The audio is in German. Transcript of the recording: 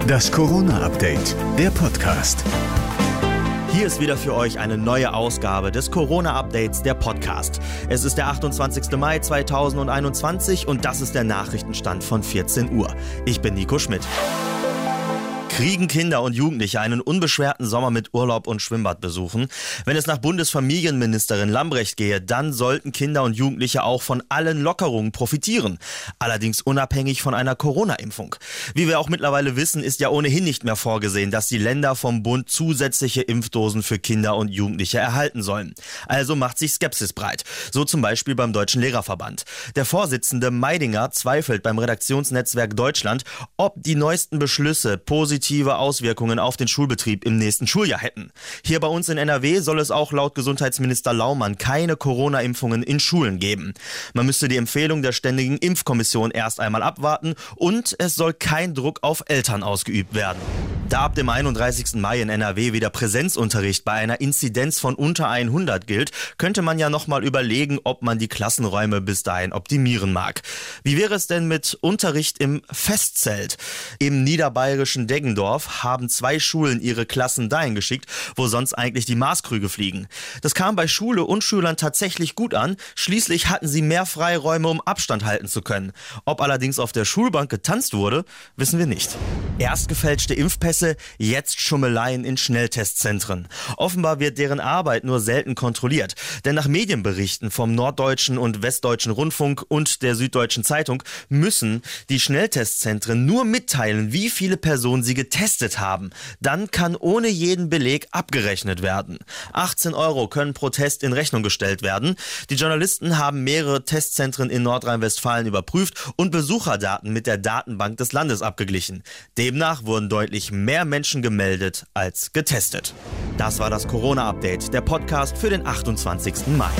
Das Corona-Update, der Podcast. Hier ist wieder für euch eine neue Ausgabe des Corona-Updates, der Podcast. Es ist der 28. Mai 2021 und das ist der Nachrichtenstand von 14 Uhr. Ich bin Nico Schmidt. Kriegen Kinder und Jugendliche einen unbeschwerten Sommer mit Urlaub und Schwimmbadbesuchen? Wenn es nach Bundesfamilienministerin Lambrecht gehe, dann sollten Kinder und Jugendliche auch von allen Lockerungen profitieren. Allerdings unabhängig von einer Corona-Impfung. Wie wir auch mittlerweile wissen, ist ja ohnehin nicht mehr vorgesehen, dass die Länder vom Bund zusätzliche Impfdosen für Kinder und Jugendliche erhalten sollen. Also macht sich Skepsis breit. So zum Beispiel beim Deutschen Lehrerverband. Der Vorsitzende Meidinger zweifelt beim Redaktionsnetzwerk Deutschland, ob die neuesten Beschlüsse positiv positive Auswirkungen auf den Schulbetrieb im nächsten Schuljahr hätten. Hier bei uns in NRW soll es auch laut Gesundheitsminister Laumann keine Corona-Impfungen in Schulen geben. Man müsste die Empfehlung der Ständigen Impfkommission erst einmal abwarten und es soll kein Druck auf Eltern ausgeübt werden. Da ab dem 31. Mai in NRW wieder Präsenzunterricht bei einer Inzidenz von unter 100 gilt, könnte man ja nochmal überlegen, ob man die Klassenräume bis dahin optimieren mag. Wie wäre es denn mit Unterricht im Festzelt? Im niederbayerischen Deggendorf haben zwei Schulen ihre Klassen dahin geschickt, wo sonst eigentlich die Maßkrüge fliegen. Das kam bei Schule und Schülern tatsächlich gut an. Schließlich hatten sie mehr Freiräume, um Abstand halten zu können. Ob allerdings auf der Schulbank getanzt wurde, wissen wir nicht. Erst gefälschte Impfpässe Presse jetzt Schummeleien in Schnelltestzentren. Offenbar wird deren Arbeit nur selten kontrolliert. Denn nach Medienberichten vom Norddeutschen und Westdeutschen Rundfunk und der Süddeutschen Zeitung müssen die Schnelltestzentren nur mitteilen, wie viele Personen sie getestet haben. Dann kann ohne jeden Beleg abgerechnet werden. 18 Euro können pro Test in Rechnung gestellt werden. Die Journalisten haben mehrere Testzentren in Nordrhein-Westfalen überprüft und Besucherdaten mit der Datenbank des Landes abgeglichen. Demnach wurden deutlich mehr mehr Menschen gemeldet als getestet. Das war das Corona-Update, der Podcast für den 28. Mai.